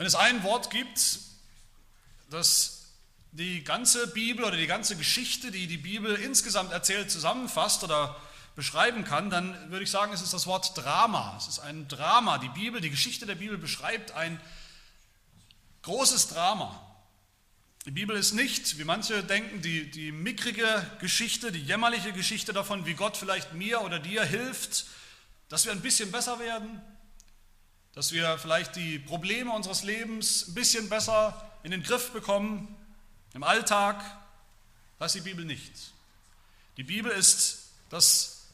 Wenn es ein Wort gibt, das die ganze Bibel oder die ganze Geschichte, die die Bibel insgesamt erzählt, zusammenfasst oder beschreiben kann, dann würde ich sagen, es ist das Wort Drama. Es ist ein Drama. Die Bibel, die Geschichte der Bibel beschreibt ein großes Drama. Die Bibel ist nicht, wie manche denken, die, die mickrige Geschichte, die jämmerliche Geschichte davon, wie Gott vielleicht mir oder dir hilft, dass wir ein bisschen besser werden, dass wir vielleicht die Probleme unseres Lebens ein bisschen besser in den Griff bekommen, im Alltag. Ist die Bibel nicht. Die Bibel ist das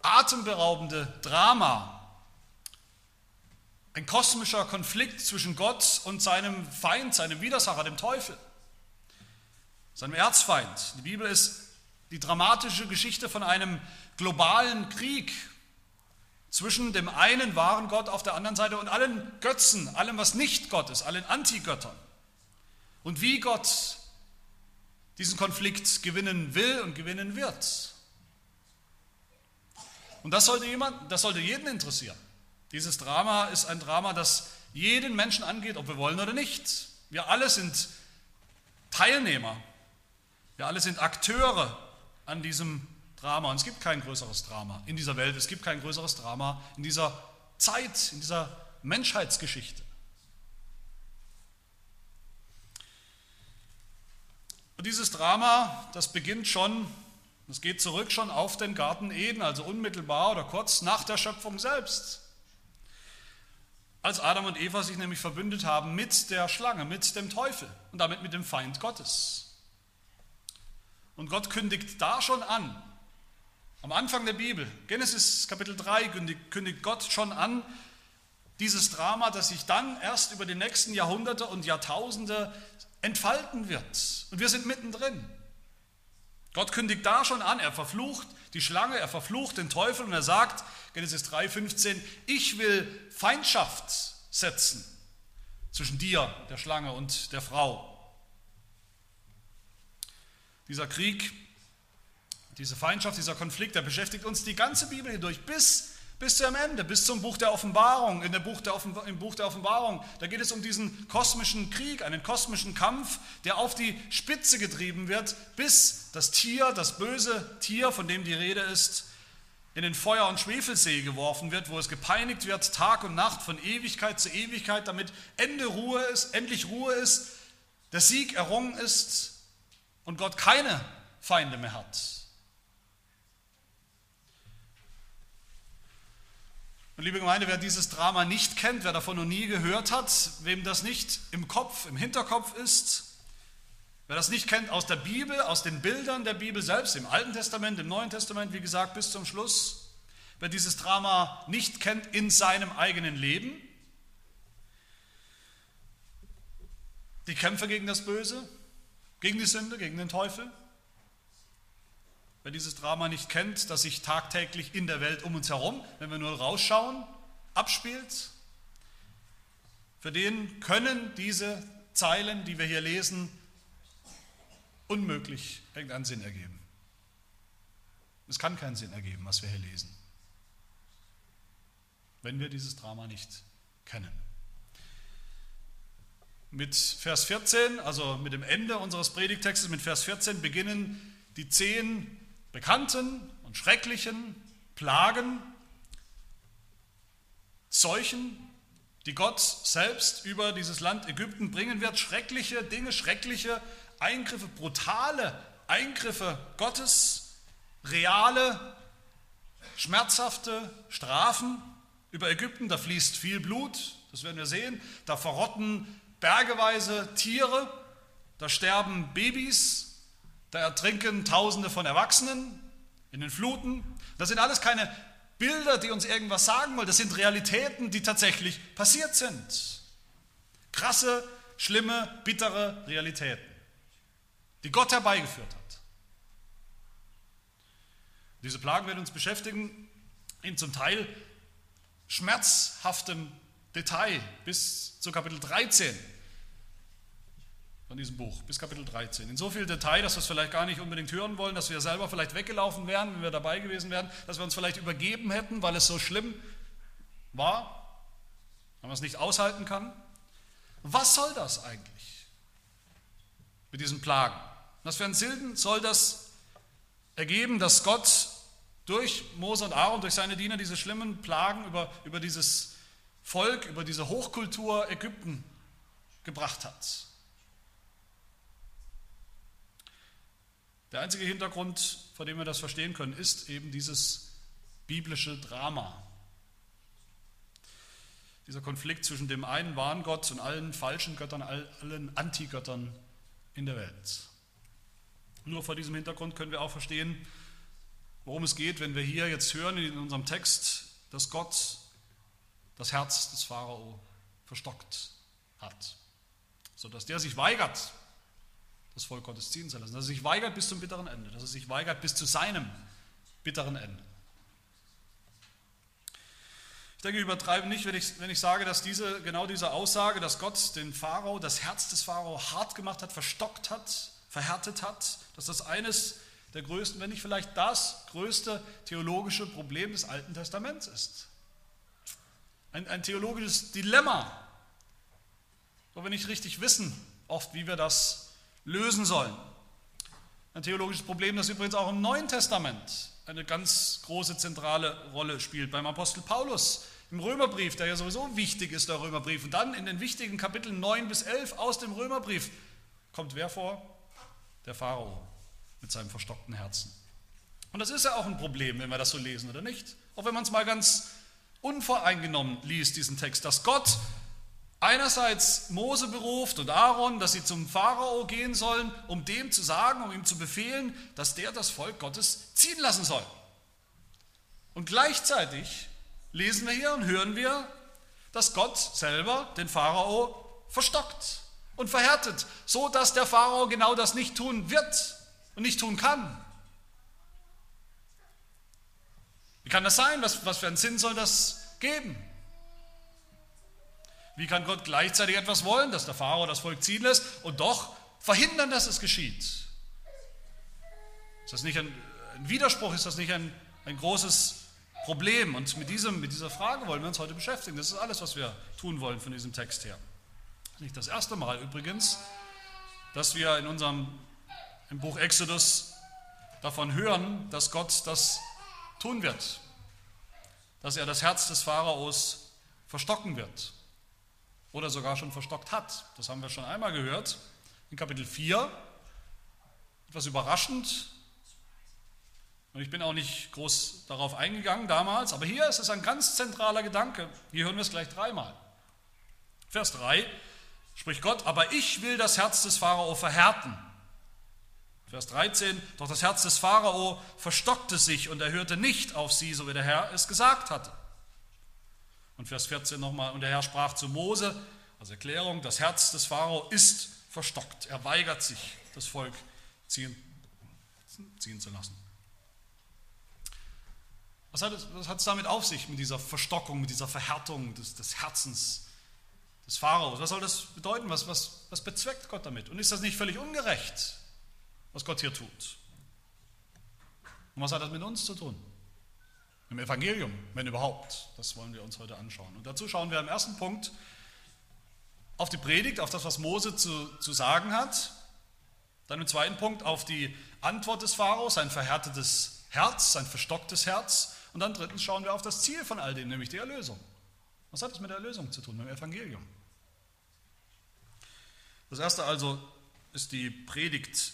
atemberaubende Drama, ein kosmischer Konflikt zwischen Gott und seinem Feind, seinem Widersacher, dem Teufel, seinem Erzfeind. Die Bibel ist die dramatische Geschichte von einem globalen Krieg zwischen dem einen wahren Gott auf der anderen Seite und allen Götzen, allem, was nicht Gott ist, allen Antigöttern. Und wie Gott diesen Konflikt gewinnen will und gewinnen wird. Und das sollte, jemand, das sollte jeden interessieren. Dieses Drama ist ein Drama, das jeden Menschen angeht, ob wir wollen oder nicht. Wir alle sind Teilnehmer. Wir alle sind Akteure an diesem Drama. Und es gibt kein größeres Drama in dieser Welt. Es gibt kein größeres Drama in dieser Zeit, in dieser Menschheitsgeschichte. Und dieses Drama, das beginnt schon, das geht zurück schon auf den Garten Eden, also unmittelbar oder kurz nach der Schöpfung selbst. Als Adam und Eva sich nämlich verbündet haben mit der Schlange, mit dem Teufel und damit mit dem Feind Gottes. Und Gott kündigt da schon an, am Anfang der Bibel, Genesis Kapitel 3, kündigt, Gott schon an, dieses Drama, das sich dann erst über die nächsten Jahrhunderte und Jahrtausende entfalten wird. Und wir sind mittendrin. Gott kündigt da schon an, er verflucht die Schlange, er verflucht den Teufel und er sagt, Genesis 3,15, ich will Feindschaft setzen zwischen dir, der Schlange, und der Frau. Dieser Krieg, diese Feindschaft, dieser Konflikt, der beschäftigt uns die ganze Bibel hindurch bis bis zum Ende, bis zum Buch der Offenbarung. In der Buch der Im Buch der Offenbarung, da geht es um diesen kosmischen Krieg, einen kosmischen Kampf, der auf die Spitze getrieben wird, bis das Tier, das böse Tier, von dem die Rede ist, in den Feuer- und Schwefelsee geworfen wird, wo es gepeinigt wird, Tag und Nacht, von Ewigkeit zu Ewigkeit, damit Ende Ruhe ist, endlich Ruhe ist, der Sieg errungen ist und Gott keine Feinde mehr hat. Und liebe Gemeinde, wer dieses Drama nicht kennt, wer davon noch nie gehört hat, wem das nicht im Kopf, im Hinterkopf ist, wer das nicht kennt aus der Bibel, aus den Bildern der Bibel selbst, im Alten Testament, im Neuen Testament, wie gesagt, bis zum Schluss, wer dieses Drama nicht kennt in seinem eigenen Leben, die Kämpfe gegen das Böse, gegen die Sünde, gegen den Teufel, wer dieses Drama nicht kennt, das sich tagtäglich in der Welt um uns herum, wenn wir nur rausschauen, abspielt, für den können diese Zeilen, die wir hier lesen, unmöglich irgendeinen Sinn ergeben. Es kann keinen Sinn ergeben, was wir hier lesen, wenn wir dieses Drama nicht kennen. Mit Vers 14, also mit dem Ende unseres Predigtextes, mit Vers 14 beginnen die zehn bekannten und schrecklichen Plagen, Seuchen, die Gott selbst über dieses Land Ägypten bringen wird, schreckliche Dinge, schreckliche Eingriffe, brutale Eingriffe Gottes, reale, schmerzhafte Strafen über Ägypten. Da fließt viel Blut, das werden wir sehen. Da verrotten bergeweise Tiere, da sterben Babys, da ertrinken Tausende von Erwachsenen in den Fluten. Das sind alles keine Bilder, die uns irgendwas sagen wollen. Das sind Realitäten, die tatsächlich passiert sind. Krasse, schlimme, bittere Realitäten, die Gott herbeigeführt hat. Diese Plagen werden uns beschäftigen in zum Teil schmerzhaftem Detail bis zu Kapitel 13 von diesem Buch, bis Kapitel 13. In so viel Detail, dass wir es vielleicht gar nicht unbedingt hören wollen, dass wir selber vielleicht weggelaufen wären, wenn wir dabei gewesen wären, dass wir uns vielleicht übergeben hätten, weil es so schlimm war, weil man es nicht aushalten kann. Was soll das eigentlich mit diesen Plagen? Was für ein Sinn soll das ergeben, dass Gott durch Mose und Aaron, durch seine Diener diese schlimmen Plagen über, über dieses Volk, über diese Hochkultur Ägypten gebracht hat? Der einzige Hintergrund, vor dem wir das verstehen können, ist eben dieses biblische Drama. Dieser Konflikt zwischen dem einen wahren Gott und allen falschen Göttern, allen Antigöttern in der Welt. Nur vor diesem Hintergrund können wir auch verstehen, worum es geht, wenn wir hier jetzt hören in unserem Text, dass Gott das Herz des Pharao verstockt hat, sodass der sich weigert, das Volk Gottes ziehen zu lassen, dass er sich weigert bis zum bitteren Ende, dass er sich weigert bis zu seinem bitteren Ende. Ich denke, ich übertreibe nicht, wenn ich, wenn ich sage, dass diese, genau diese Aussage, dass Gott den Pharao, das Herz des Pharao hart gemacht hat, verstockt hat, verhärtet hat, dass das eines der größten, wenn nicht vielleicht das größte theologische Problem des Alten Testaments ist. Ein, ein theologisches Dilemma, wo wir nicht richtig wissen, oft wie wir das lösen sollen. Ein theologisches Problem, das übrigens auch im Neuen Testament eine ganz große zentrale Rolle spielt. Beim Apostel Paulus im Römerbrief, der ja sowieso wichtig ist, der Römerbrief. Und dann in den wichtigen Kapiteln 9 bis 11 aus dem Römerbrief kommt wer vor? Der Pharao mit seinem verstockten Herzen. Und das ist ja auch ein Problem, wenn wir das so lesen, oder nicht? Auch wenn man es mal ganz unvoreingenommen liest, diesen Text, dass Gott einerseits Mose beruft und Aaron, dass sie zum Pharao gehen sollen, um dem zu sagen, um ihm zu befehlen, dass der das Volk Gottes ziehen lassen soll. Und gleichzeitig lesen wir hier und hören wir, dass Gott selber den Pharao verstockt und verhärtet, so dass der Pharao genau das nicht tun wird und nicht tun kann. Wie kann das sein? Was, was für einen Sinn soll das geben? Wie kann Gott gleichzeitig etwas wollen, dass der Pharao das Volk ziehen lässt und doch verhindern, dass es geschieht? Ist das nicht ein, ein Widerspruch? Ist das nicht ein, ein großes Problem? Und mit, diesem, mit dieser Frage wollen wir uns heute beschäftigen. Das ist alles, was wir tun wollen von diesem Text her. Nicht das erste Mal übrigens, dass wir in unserem im Buch Exodus davon hören, dass Gott das tun wird, dass er das Herz des Pharaos verstocken wird oder sogar schon verstockt hat. Das haben wir schon einmal gehört in Kapitel 4. Etwas überraschend. Und ich bin auch nicht groß darauf eingegangen damals, aber hier ist es ein ganz zentraler Gedanke. Hier hören wir es gleich dreimal. Vers 3 spricht Gott, aber ich will das Herz des Pharao verhärten. Vers 13, doch das Herz des Pharao verstockte sich und er hörte nicht auf sie, so wie der Herr es gesagt hatte. Und Vers 14 nochmal, und der Herr sprach zu Mose, als Erklärung, das Herz des Pharao ist verstockt. Er weigert sich, das Volk ziehen, ziehen zu lassen. Was hat, es, was hat es damit auf sich, mit dieser Verstockung, mit dieser Verhärtung des, des Herzens des Pharaos? Was soll das bedeuten? Was, was, was bezweckt Gott damit? Und ist das nicht völlig ungerecht, was Gott hier tut? Und was hat das mit uns zu tun? Im Evangelium, wenn überhaupt. Das wollen wir uns heute anschauen. Und dazu schauen wir im ersten Punkt auf die Predigt, auf das, was Mose zu, zu sagen hat. Dann im zweiten Punkt auf die Antwort des Pharaos, sein verhärtetes Herz, sein verstocktes Herz. Und dann drittens schauen wir auf das Ziel von all dem, nämlich die Erlösung. Was hat das mit der Erlösung zu tun, mit dem Evangelium? Das erste also ist die Predigt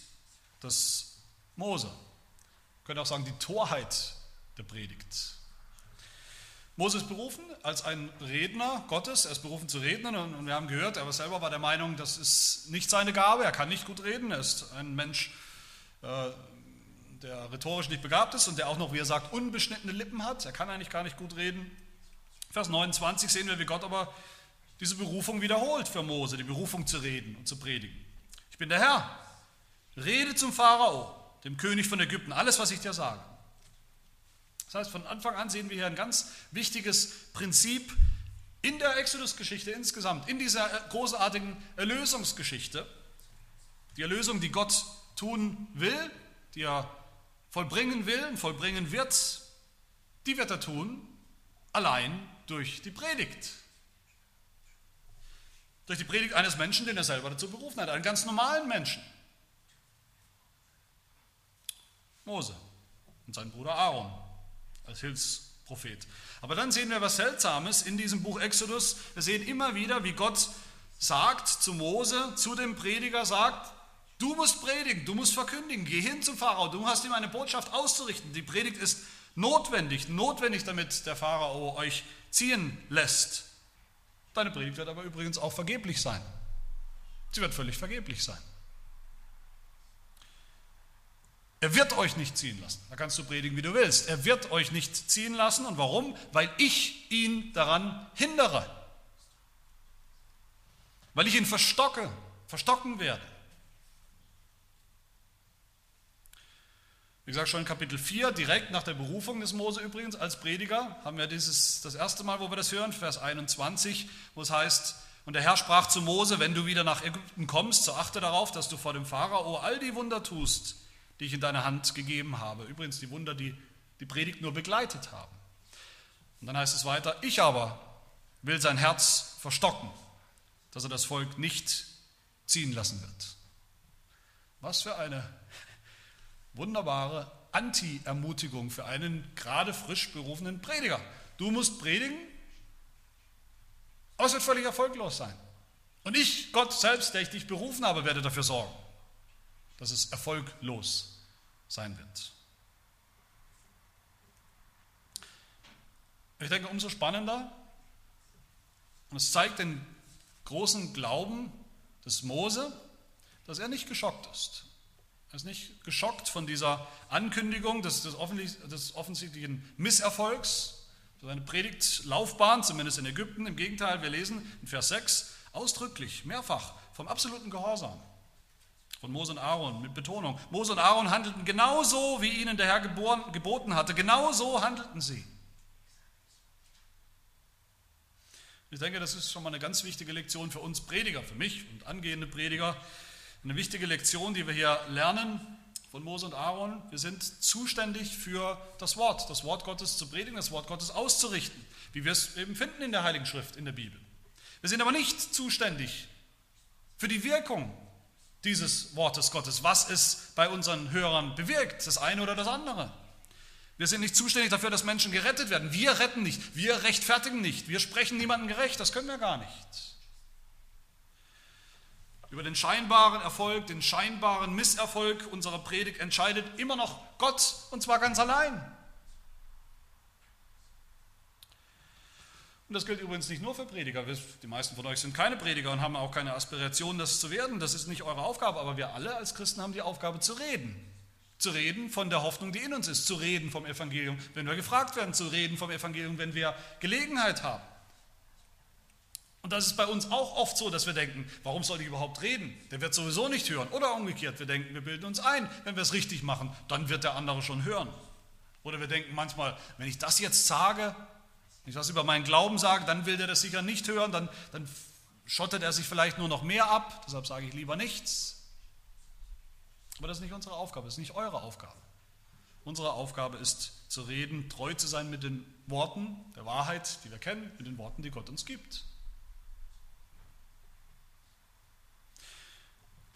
des Mose. Man könnte auch sagen, die Torheit der Predigt. Mose ist berufen als ein Redner Gottes, er ist berufen zu reden und wir haben gehört, er selber war der Meinung, das ist nicht seine Gabe, er kann nicht gut reden, er ist ein Mensch, äh, der rhetorisch nicht begabt ist und der auch noch, wie er sagt, unbeschnittene Lippen hat, er kann eigentlich gar nicht gut reden. Vers 29 sehen wir, wie Gott aber diese Berufung wiederholt für Mose, die Berufung zu reden und zu predigen. Ich bin der Herr, rede zum Pharao, dem König von Ägypten, alles, was ich dir sage. Das heißt, von Anfang an sehen wir hier ein ganz wichtiges Prinzip in der Exodus-Geschichte insgesamt, in dieser großartigen Erlösungsgeschichte. Die Erlösung, die Gott tun will, die er vollbringen will und vollbringen wird, die wird er tun allein durch die Predigt. Durch die Predigt eines Menschen, den er selber dazu berufen hat, einen ganz normalen Menschen. Mose und sein Bruder Aaron als Hilfsprophet. Aber dann sehen wir was Seltsames in diesem Buch Exodus. Wir sehen immer wieder, wie Gott sagt zu Mose, zu dem Prediger, sagt, du musst predigen, du musst verkündigen, geh hin zum Pharao, du hast ihm eine Botschaft auszurichten. Die Predigt ist notwendig, notwendig, damit der Pharao euch ziehen lässt. Deine Predigt wird aber übrigens auch vergeblich sein. Sie wird völlig vergeblich sein. Er wird euch nicht ziehen lassen. Da kannst du predigen, wie du willst. Er wird euch nicht ziehen lassen. Und warum? Weil ich ihn daran hindere. Weil ich ihn verstocke, verstocken werde. Wie gesagt, schon in Kapitel 4, direkt nach der Berufung des Mose übrigens als Prediger, haben wir dieses, das erste Mal, wo wir das hören, Vers 21, wo es heißt, und der Herr sprach zu Mose, wenn du wieder nach Ägypten kommst, so achte darauf, dass du vor dem Pharao all die Wunder tust, die ich in deine Hand gegeben habe. Übrigens die Wunder, die die Predigt nur begleitet haben. Und dann heißt es weiter, ich aber will sein Herz verstocken, dass er das Volk nicht ziehen lassen wird. Was für eine wunderbare Anti-Ermutigung für einen gerade frisch berufenen Prediger. Du musst predigen, aber es wird völlig erfolglos sein. Und ich, Gott selbst, der ich dich berufen habe, werde dafür sorgen, dass es erfolglos sein wird. Ich denke, umso spannender, und es zeigt den großen Glauben des Mose, dass er nicht geschockt ist. Er ist nicht geschockt von dieser Ankündigung des, des, des offensichtlichen Misserfolgs, seine Predigtlaufbahn, zumindest in Ägypten. Im Gegenteil, wir lesen in Vers 6 ausdrücklich, mehrfach, vom absoluten Gehorsam von Mose und Aaron mit Betonung. Mose und Aaron handelten genauso, wie ihnen der Herr geboren, geboten hatte. Genauso handelten sie. Ich denke, das ist schon mal eine ganz wichtige Lektion für uns Prediger, für mich und angehende Prediger, eine wichtige Lektion, die wir hier lernen von Mose und Aaron. Wir sind zuständig für das Wort, das Wort Gottes zu predigen, das Wort Gottes auszurichten, wie wir es eben finden in der Heiligen Schrift, in der Bibel. Wir sind aber nicht zuständig für die Wirkung dieses Wortes Gottes, was es bei unseren Hörern bewirkt, das eine oder das andere. Wir sind nicht zuständig dafür, dass Menschen gerettet werden. Wir retten nicht, wir rechtfertigen nicht, wir sprechen niemandem gerecht, das können wir gar nicht. Über den scheinbaren Erfolg, den scheinbaren Misserfolg unserer Predigt entscheidet immer noch Gott und zwar ganz allein. Und das gilt übrigens nicht nur für Prediger. Die meisten von euch sind keine Prediger und haben auch keine Aspiration, das zu werden. Das ist nicht eure Aufgabe. Aber wir alle als Christen haben die Aufgabe zu reden. Zu reden von der Hoffnung, die in uns ist. Zu reden vom Evangelium, wenn wir gefragt werden. Zu reden vom Evangelium, wenn wir Gelegenheit haben. Und das ist bei uns auch oft so, dass wir denken, warum soll ich überhaupt reden? Der wird sowieso nicht hören. Oder umgekehrt, wir denken, wir bilden uns ein, wenn wir es richtig machen, dann wird der andere schon hören. Oder wir denken manchmal, wenn ich das jetzt sage, wenn ich das über meinen Glauben sage, dann will der das sicher nicht hören, dann, dann schottet er sich vielleicht nur noch mehr ab, deshalb sage ich lieber nichts. Aber das ist nicht unsere Aufgabe, das ist nicht eure Aufgabe. Unsere Aufgabe ist zu reden, treu zu sein mit den Worten der Wahrheit, die wir kennen, mit den Worten, die Gott uns gibt.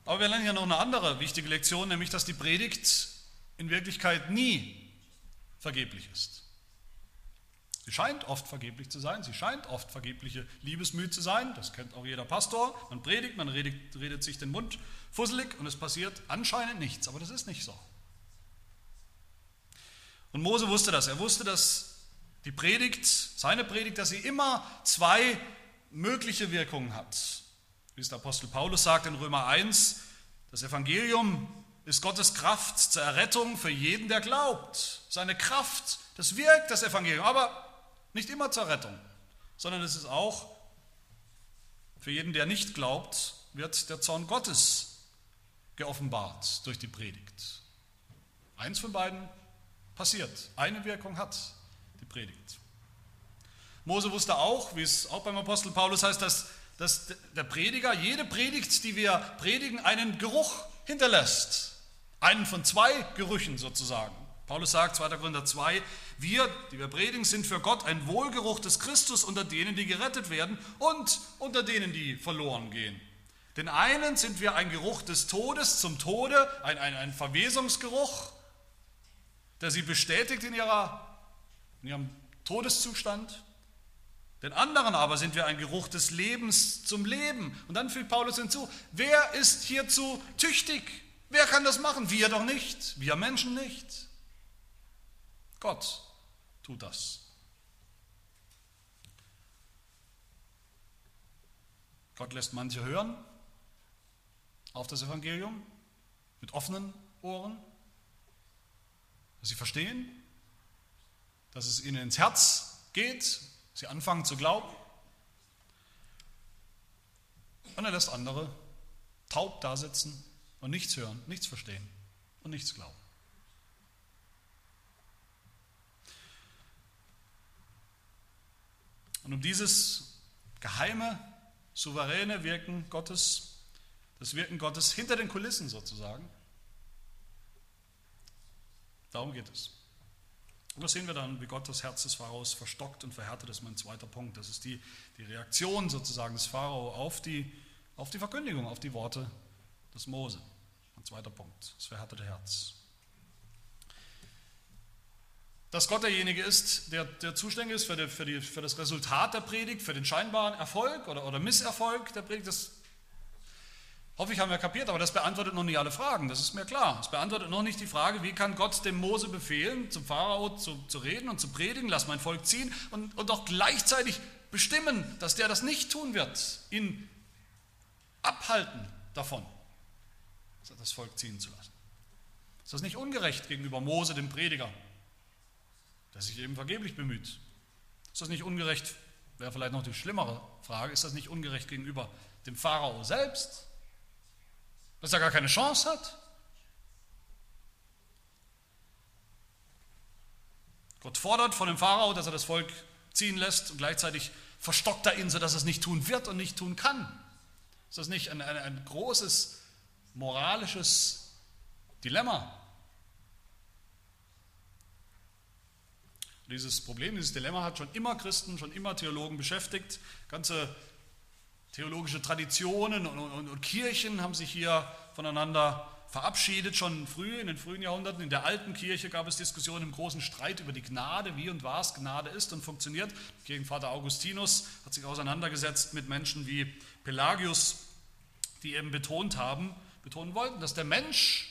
Aber wir lernen hier noch eine andere wichtige Lektion, nämlich dass die Predigt in Wirklichkeit nie vergeblich ist. Sie scheint oft vergeblich zu sein, sie scheint oft vergebliche Liebesmüh zu sein, das kennt auch jeder Pastor. Man predigt, man redet, redet sich den Mund fusselig und es passiert anscheinend nichts, aber das ist nicht so. Und Mose wusste das, er wusste, dass die Predigt, seine Predigt, dass sie immer zwei mögliche Wirkungen hat. Wie es der Apostel Paulus sagt in Römer 1, das Evangelium ist Gottes Kraft zur Errettung für jeden, der glaubt. Seine Kraft, das wirkt das Evangelium, aber nicht immer zur Rettung, sondern es ist auch für jeden, der nicht glaubt, wird der Zorn Gottes geoffenbart durch die Predigt. Eins von beiden passiert. Eine Wirkung hat die Predigt. Mose wusste auch, wie es auch beim Apostel Paulus heißt, dass dass der Prediger, jede Predigt, die wir predigen, einen Geruch hinterlässt. Einen von zwei Gerüchen sozusagen. Paulus sagt, 2. Korinther 2, wir, die wir predigen, sind für Gott ein Wohlgeruch des Christus unter denen, die gerettet werden und unter denen, die verloren gehen. Den einen sind wir ein Geruch des Todes zum Tode, ein, ein, ein Verwesungsgeruch, der sie bestätigt in, ihrer, in ihrem Todeszustand. Den anderen aber sind wir ein Geruch des Lebens zum Leben. Und dann fügt Paulus hinzu, wer ist hierzu tüchtig? Wer kann das machen? Wir doch nicht, wir Menschen nicht. Gott tut das. Gott lässt manche hören auf das Evangelium mit offenen Ohren, dass sie verstehen, dass es ihnen ins Herz geht, sie anfangen zu glauben. Und er lässt andere taub dasitzen und nichts hören, nichts verstehen und nichts glauben. Und um dieses geheime, souveräne Wirken Gottes, das Wirken Gottes hinter den Kulissen sozusagen, darum geht es. Und das sehen wir dann, wie Gott das Herz des Pharaos verstockt und verhärtet. Das ist mein zweiter Punkt. Das ist die, die Reaktion sozusagen des Pharao auf die, auf die Verkündigung, auf die Worte des Mose. Ein zweiter Punkt, das verhärtete Herz. Dass Gott derjenige ist, der, der zuständig ist für, die, für, die, für, das Resultat der Predigt, für den scheinbaren Erfolg oder, oder Misserfolg der Predigt, das hoffe ich, haben wir kapiert, aber das beantwortet noch nicht alle Fragen, das ist mir klar. Es beantwortet noch nicht die Frage, wie kann Gott dem Mose befehlen, zum Pharao zu, zu reden und zu predigen, lass mein Volk ziehen und, und auch gleichzeitig bestimmen, dass der das nicht tun wird, ihn abhalten davon das Volk ziehen zu lassen. Ist das nicht ungerecht gegenüber Mose, dem Prediger, der sich eben vergeblich bemüht? Ist das nicht ungerecht, wäre vielleicht noch die schlimmere Frage, ist das nicht ungerecht gegenüber dem Pharao selbst, dass er gar keine Chance hat? Gott fordert von dem Pharao, dass er das Volk ziehen lässt und gleichzeitig verstockt er ihn, sodass er es nicht tun wird und nicht tun kann. Ist das nicht ein, ein, ein großes moralisches Dilemma. Dieses Problem, dieses Dilemma hat schon immer Christen, schon immer Theologen beschäftigt. Ganze theologische Traditionen und, und, und, Kirchen haben sich hier voneinander verabschiedet, schon früh, in den frühen Jahrhunderten. In der alten Kirche gab es Diskussionen im großen Streit über die Gnade, wie und was Gnade ist und funktioniert. Kirchenvater Augustinus hat sich auseinandergesetzt mit Menschen wie Pelagius, die eben betont haben, betonen wollten, dass der Mensch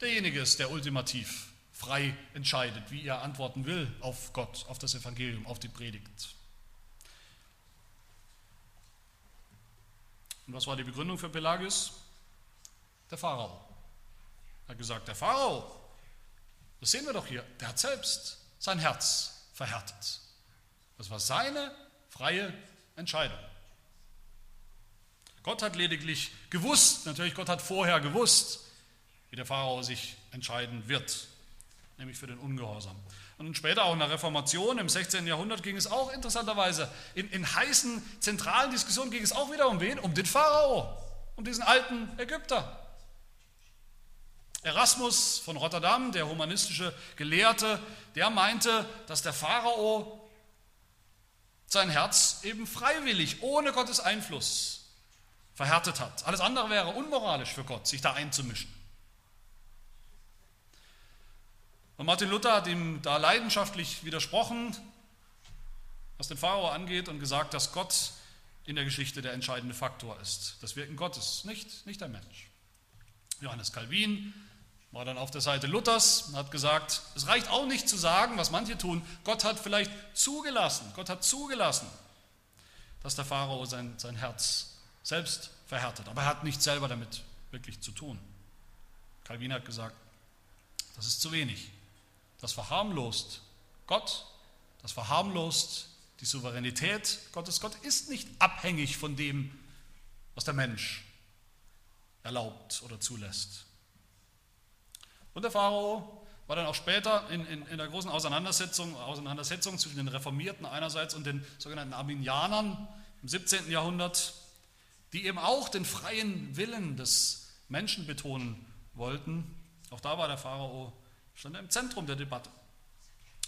derjenige ist, der ultimativ frei entscheidet, wie er antworten will auf Gott, auf das Evangelium, auf die Predigt. Und was war die Begründung für Pelagius? Der Pharao. Er hat gesagt, der Pharao, das sehen wir doch hier, der hat selbst sein Herz verhärtet. Das war seine freie Entscheidung. Gott hat lediglich gewusst, natürlich Gott hat vorher gewusst, wie der Pharao sich entscheiden wird, nämlich für den Ungehorsam. Und später auch in der Reformation im 16. Jahrhundert ging es auch interessanterweise, in, in heißen zentralen Diskussionen ging es auch wieder um wen? Um den Pharao, um diesen alten Ägypter. Erasmus von Rotterdam, der humanistische Gelehrte, der meinte, dass der Pharao sein Herz eben freiwillig, ohne Gottes Einfluss verhärtet hat. Alles andere wäre unmoralisch für Gott, sich da einzumischen. Und Martin Luther hat ihm da leidenschaftlich widersprochen, was den Pharao angeht, und gesagt, dass Gott in der Geschichte der entscheidende Faktor ist. Das Wirken Gottes, nicht, nicht der Mensch. Johannes Calvin war dann auf der Seite Luthers und hat gesagt, es reicht auch nicht zu sagen, was manche tun, Gott hat vielleicht zugelassen, Gott hat zugelassen, dass der Pharao sein, sein Herz selbst verhärtet, aber er hat nichts selber damit wirklich zu tun. Calvin hat gesagt, das ist zu wenig. Das verharmlost Gott, das verharmlost die Souveränität Gottes. Gott ist nicht abhängig von dem, was der Mensch erlaubt oder zulässt. Und der Pharao war dann auch später in, in, in der großen Auseinandersetzung, Auseinandersetzung zwischen den Reformierten einerseits und den sogenannten Arminianern im 17. Jahrhundert die eben auch den freien Willen des Menschen betonen wollten. Auch da war der Pharao stand er im Zentrum der Debatte.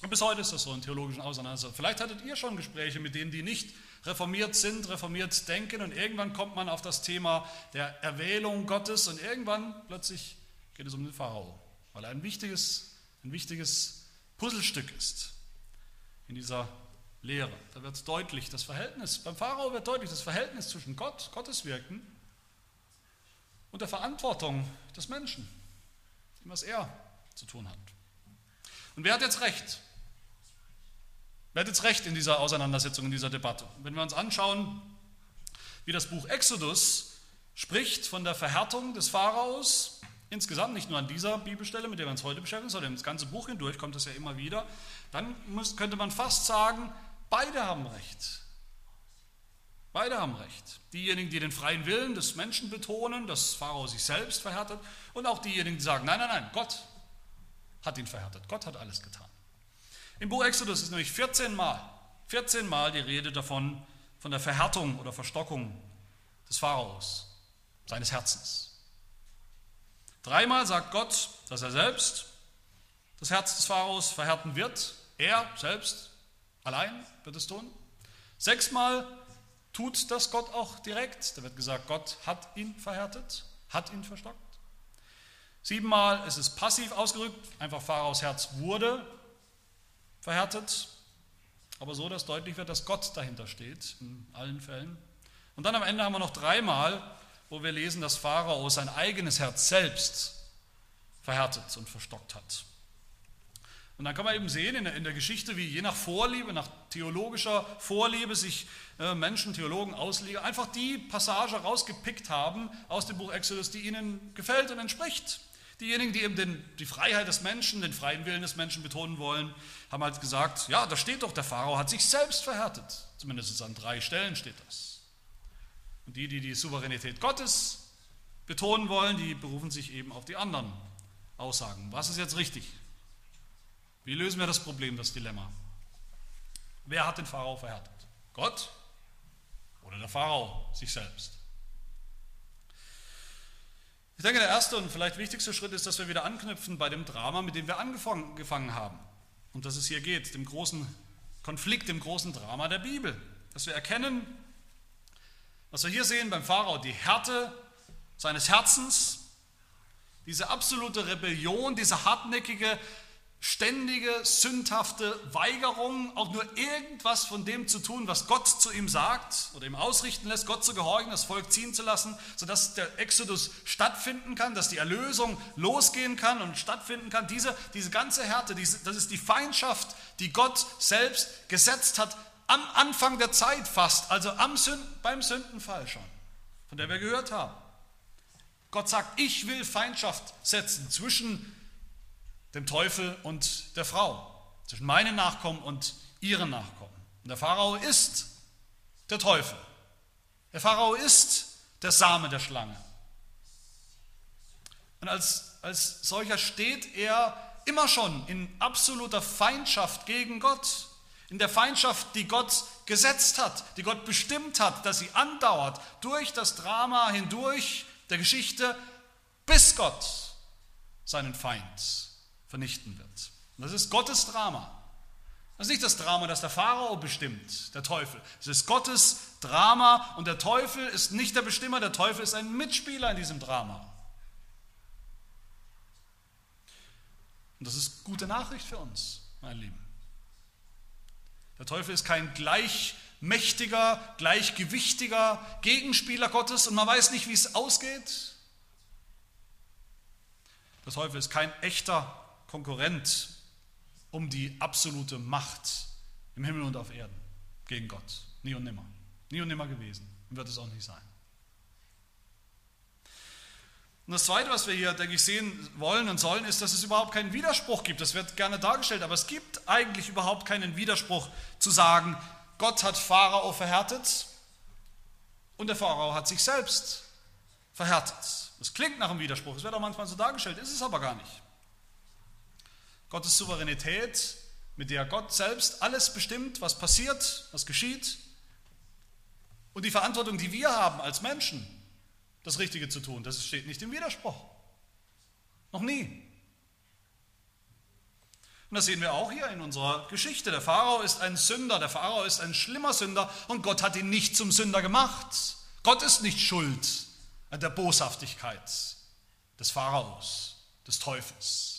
Und bis heute ist das so in theologischen Auseinandersetzungen. Vielleicht hattet ihr schon Gespräche mit denen, die nicht reformiert sind, reformiert denken und irgendwann kommt man auf das Thema der Erwählung Gottes und irgendwann plötzlich geht es um den Pharao, weil er ein wichtiges, ein wichtiges Puzzlestück ist in dieser Lehre. Da wird deutlich das Verhältnis, beim Pharao wird deutlich das Verhältnis zwischen Gott, Gottes Wirken und der Verantwortung des Menschen, was er zu tun hat. Und wer hat jetzt recht? Wer hat jetzt recht in dieser Auseinandersetzung, in dieser Debatte? Wenn wir uns anschauen, wie das Buch Exodus spricht von der Verhärtung des Pharaos, insgesamt nicht nur an dieser Bibelstelle, mit der wir uns heute beschäftigen, sondern das ganze Buch hindurch kommt es ja immer wieder, dann könnte man fast sagen, beide haben recht. Beide haben recht. Diejenigen, die den freien Willen des Menschen betonen, dass Pharao sich selbst verhärtet, und auch diejenigen, die sagen, nein, nein, nein, Gott hat ihn verhärtet, Gott hat alles getan. Im Buch Exodus ist nämlich 14 Mal, 14 Mal die Rede davon, von der Verhärtung oder Verstockung des Pharaos, seines Herzens. Dreimal sagt Gott, dass er selbst das Herz des Pharaos verhärten wird. Er selbst allein wird es tun. Sechsmal tut das Gott auch direkt. Da wird gesagt, Gott hat ihn verhärtet, hat ihn verstockt. Siebenmal ist es passiv ausgerückt, einfach Pharaos Herz wurde verhärtet, aber so, dass deutlich wird, dass Gott dahinter steht, in allen Fällen. Und dann am Ende haben wir noch dreimal, wo wir lesen, dass Pharao sein eigenes Herz selbst verhärtet und verstockt hat. Und dann kann man eben sehen in der, in der Geschichte, wie je nach Vorliebe, nach theologischer Vorliebe sich äh, Menschen, Theologen, Ausleger einfach die Passage rausgepickt haben aus dem Buch Exodus, die ihnen gefällt und entspricht. Diejenigen, die eben den, die Freiheit des Menschen, den freien Willen des Menschen betonen wollen, haben halt gesagt, ja, da steht doch, der Pharao hat sich selbst verhärtet. Zumindest an drei Stellen steht das. Und die, die die Souveränität Gottes betonen wollen, die berufen sich eben auf die anderen Aussagen. Was ist jetzt richtig? Wie lösen wir das Problem, das Dilemma? Wer hat den Pharao verhärtet? Gott oder der Pharao sich selbst? Ich denke, der erste und vielleicht wichtigste Schritt ist, dass wir wieder anknüpfen bei dem Drama, mit dem wir angefangen haben. Und dass es hier geht, dem großen Konflikt, dem großen Drama der Bibel. Dass wir erkennen, was wir hier sehen beim Pharao, die Härte seines Herzens, diese absolute Rebellion, diese hartnäckige ständige, sündhafte Weigerung, auch nur irgendwas von dem zu tun, was Gott zu ihm sagt oder ihm ausrichten lässt, Gott zu gehorchen, das Volk ziehen zu lassen, sodass der Exodus stattfinden kann, dass die Erlösung losgehen kann und stattfinden kann. Diese, diese ganze Härte, diese, das ist die Feindschaft, die Gott selbst gesetzt hat am Anfang der Zeit fast, also am Sünden, beim Sündenfall schon, von der wir gehört haben. Gott sagt, ich will Feindschaft setzen zwischen dem Teufel und der Frau, zwischen meinen Nachkommen und ihren Nachkommen. Und der Pharao ist der Teufel. Der Pharao ist der Same der Schlange. Und als, als solcher steht er immer schon in absoluter Feindschaft gegen Gott. In der Feindschaft, die Gott gesetzt hat, die Gott bestimmt hat, dass sie andauert durch das Drama hindurch der Geschichte, bis Gott seinen Feind vernichten wird. Und das ist Gottes Drama. Das ist nicht das Drama, das der Pharao bestimmt, der Teufel. Es ist Gottes Drama und der Teufel ist nicht der Bestimmer, der Teufel ist ein Mitspieler in diesem Drama. Und das ist gute Nachricht für uns, meine Lieben. Der Teufel ist kein gleichmächtiger, gleichgewichtiger Gegenspieler Gottes und man weiß nicht, wie es ausgeht. Der Teufel ist kein echter Konkurrent um die absolute Macht im Himmel und auf Erden gegen Gott. Nie und nimmer. Nie und nimmer gewesen. Und wird es auch nicht sein. Und das Zweite, was wir hier, denke ich, sehen wollen und sollen, ist, dass es überhaupt keinen Widerspruch gibt. Das wird gerne dargestellt, aber es gibt eigentlich überhaupt keinen Widerspruch zu sagen, Gott hat Pharao verhärtet und der Pharao hat sich selbst verhärtet. Das klingt nach einem Widerspruch, es wird auch manchmal so dargestellt, ist es aber gar nicht. Gottes Souveränität, mit der Gott selbst alles bestimmt, was passiert, was geschieht. Und die Verantwortung, die wir haben als Menschen, das Richtige zu tun, das steht nicht im Widerspruch. Noch nie. Und das sehen wir auch hier in unserer Geschichte. Der Pharao ist ein Sünder, der Pharao ist ein schlimmer Sünder und Gott hat ihn nicht zum Sünder gemacht. Gott ist nicht schuld an der Boshaftigkeit des Pharaos, des Teufels.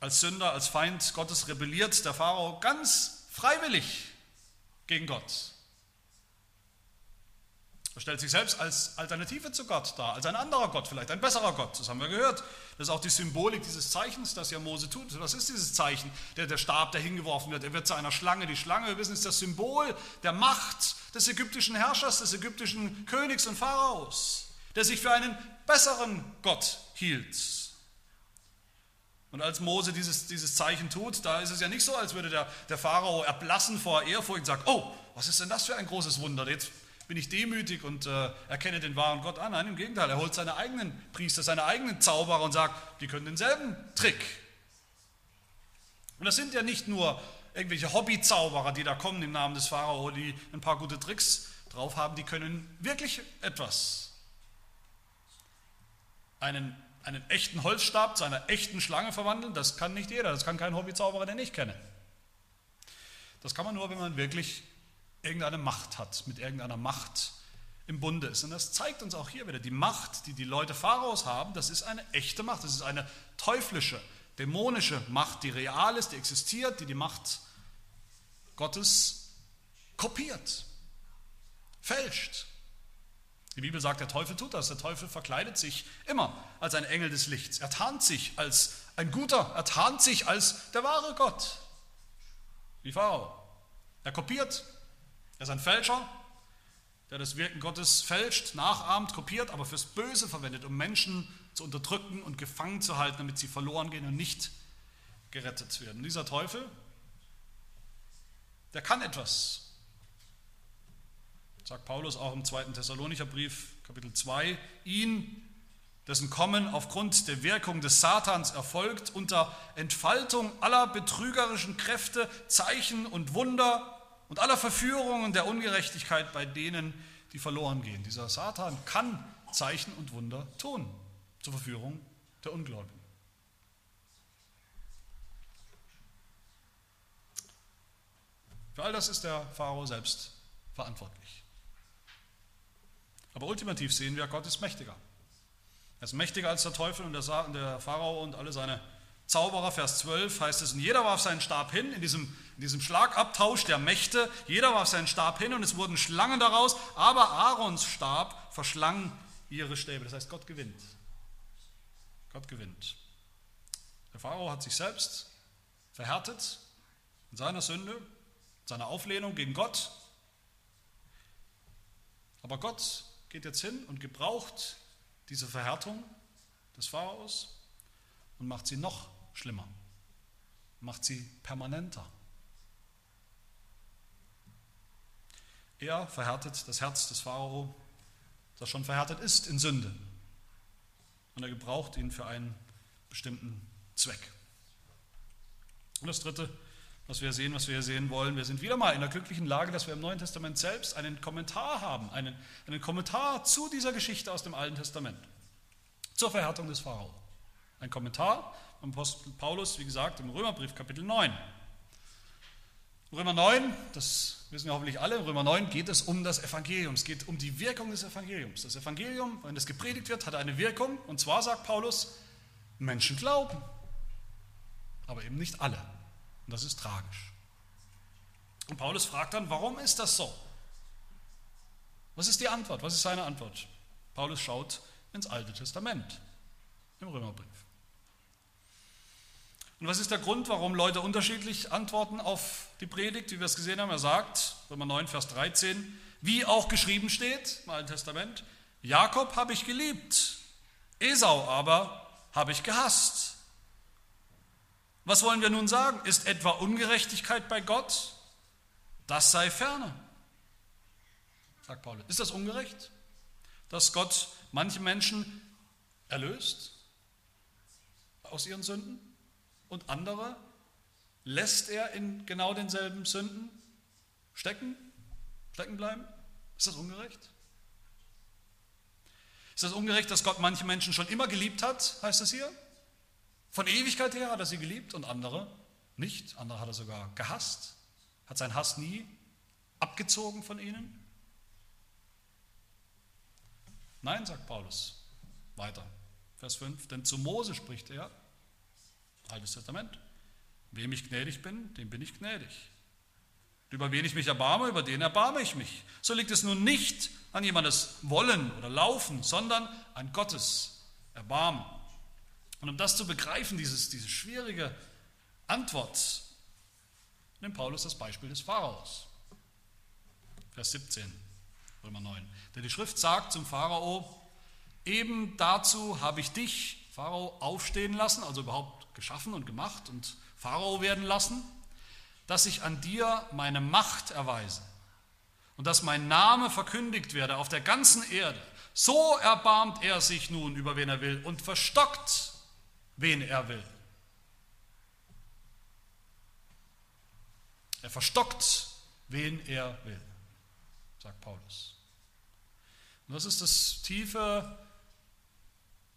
Als Sünder, als Feind Gottes rebelliert der Pharao ganz freiwillig gegen Gott. Er stellt sich selbst als Alternative zu Gott dar, als ein anderer Gott, vielleicht ein besserer Gott. Das haben wir gehört. Das ist auch die Symbolik dieses Zeichens, das ja Mose tut. Was ist dieses Zeichen? Der, der Stab, der hingeworfen wird, er wird zu einer Schlange. Die Schlange, wir wissen, ist das Symbol der Macht des ägyptischen Herrschers, des ägyptischen Königs und Pharaos, der sich für einen besseren Gott hielt. Und als Mose dieses, dieses Zeichen tut, da ist es ja nicht so, als würde der, der Pharao erblassen vor Ehrfurcht und sagt, oh, was ist denn das für ein großes Wunder? Jetzt bin ich demütig und äh, erkenne den wahren Gott an. Nein, im Gegenteil, er holt seine eigenen Priester, seine eigenen Zauberer und sagt, die können denselben Trick. Und das sind ja nicht nur irgendwelche Hobbyzauberer, die da kommen im Namen des Pharao, die ein paar gute Tricks drauf haben, die können wirklich etwas. Einen, einen echten Holzstab zu einer echten Schlange verwandeln, das kann nicht jeder, das kann kein Hobbyzauberer, den ich kenne. Das kann man nur, wenn man wirklich irgendeine Macht hat, mit irgendeiner Macht im Bunde ist. Und das zeigt uns auch hier wieder, die Macht, die die Leute Pharaos haben, das ist eine echte Macht, das ist eine teuflische, dämonische Macht, die real ist, die existiert, die die Macht Gottes kopiert, fälscht. Die Bibel sagt, der Teufel tut das. Der Teufel verkleidet sich immer als ein Engel des Lichts. Er tarnt sich als ein Guter. Er tarnt sich als der wahre Gott. Wie Pharao. Er kopiert er ist ein Fälscher, der das Wirken Gottes fälscht, nachahmt, kopiert, aber fürs Böse verwendet, um Menschen zu unterdrücken und gefangen zu halten, damit sie verloren gehen und nicht gerettet werden. Und dieser Teufel, der kann etwas. Sagt Paulus auch im zweiten Thessalonicher Brief, Kapitel 2, ihn, dessen Kommen aufgrund der Wirkung des Satans erfolgt, unter Entfaltung aller betrügerischen Kräfte, Zeichen und Wunder und aller Verführungen der Ungerechtigkeit bei denen, die verloren gehen. Dieser Satan kann Zeichen und Wunder tun zur Verführung der Ungläubigen. Für all das ist der Pharao selbst verantwortlich. Aber ultimativ sehen wir, Gott ist mächtiger. Er ist mächtiger als der Teufel und der Pharao und alle seine Zauberer, Vers 12 heißt es, und jeder warf seinen Stab hin, in diesem, in diesem Schlagabtausch der Mächte, jeder warf seinen Stab hin und es wurden Schlangen daraus, aber Aarons Stab verschlang ihre Stäbe. Das heißt, Gott gewinnt. Gott gewinnt. Der Pharao hat sich selbst verhärtet in seiner Sünde, in seiner Auflehnung gegen Gott. Aber Gott geht jetzt hin und gebraucht diese Verhärtung des Pharaos und macht sie noch schlimmer, macht sie permanenter. Er verhärtet das Herz des Pharao, das schon verhärtet ist in Sünde. Und er gebraucht ihn für einen bestimmten Zweck. Und das Dritte, was wir sehen, was wir sehen wollen, wir sind wieder mal in der glücklichen Lage, dass wir im Neuen Testament selbst einen Kommentar haben, einen, einen Kommentar zu dieser Geschichte aus dem Alten Testament, zur Verhärtung des Pharao. Ein Kommentar vom Apostel Paulus, wie gesagt, im Römerbrief Kapitel 9. Römer 9, das wissen wir hoffentlich alle, Römer 9 geht es um das Evangelium, es geht um die Wirkung des Evangeliums. Das Evangelium, wenn es gepredigt wird, hat eine Wirkung und zwar sagt Paulus, Menschen glauben, aber eben nicht alle. Und das ist tragisch. Und Paulus fragt dann, warum ist das so? Was ist die Antwort? Was ist seine Antwort? Paulus schaut ins Alte Testament im Römerbrief. Und was ist der Grund, warum Leute unterschiedlich antworten auf die Predigt, wie wir es gesehen haben? Er sagt, Römer 9, Vers 13, wie auch geschrieben steht im Alten Testament, Jakob habe ich geliebt, Esau aber habe ich gehasst. Was wollen wir nun sagen? Ist etwa Ungerechtigkeit bei Gott? Das sei ferne, sagt Paulus. Ist das ungerecht, dass Gott manche Menschen erlöst aus ihren Sünden? und andere lässt er in genau denselben Sünden stecken, stecken bleiben? Ist das ungerecht? Ist das ungerecht, dass Gott manche Menschen schon immer geliebt hat, heißt es hier? Von Ewigkeit her hat er sie geliebt und andere nicht. Andere hat er sogar gehasst. Hat seinen Hass nie abgezogen von ihnen? Nein, sagt Paulus weiter. Vers 5, denn zu Mose spricht er, Altes Testament, wem ich gnädig bin, dem bin ich gnädig. Über wen ich mich erbarme, über den erbarme ich mich. So liegt es nun nicht an jemandes Wollen oder Laufen, sondern an Gottes Erbarmen. Und um das zu begreifen, dieses, diese schwierige Antwort, nimmt Paulus das Beispiel des Pharaos. Vers 17, Römer 9. Denn die Schrift sagt zum Pharao, eben dazu habe ich dich, Pharao, aufstehen lassen, also überhaupt geschaffen und gemacht und Pharao werden lassen, dass ich an dir meine Macht erweise und dass mein Name verkündigt werde auf der ganzen Erde. So erbarmt er sich nun über wen er will und verstockt, wen er will. Er verstockt, wen er will, sagt Paulus. Und das ist das tiefe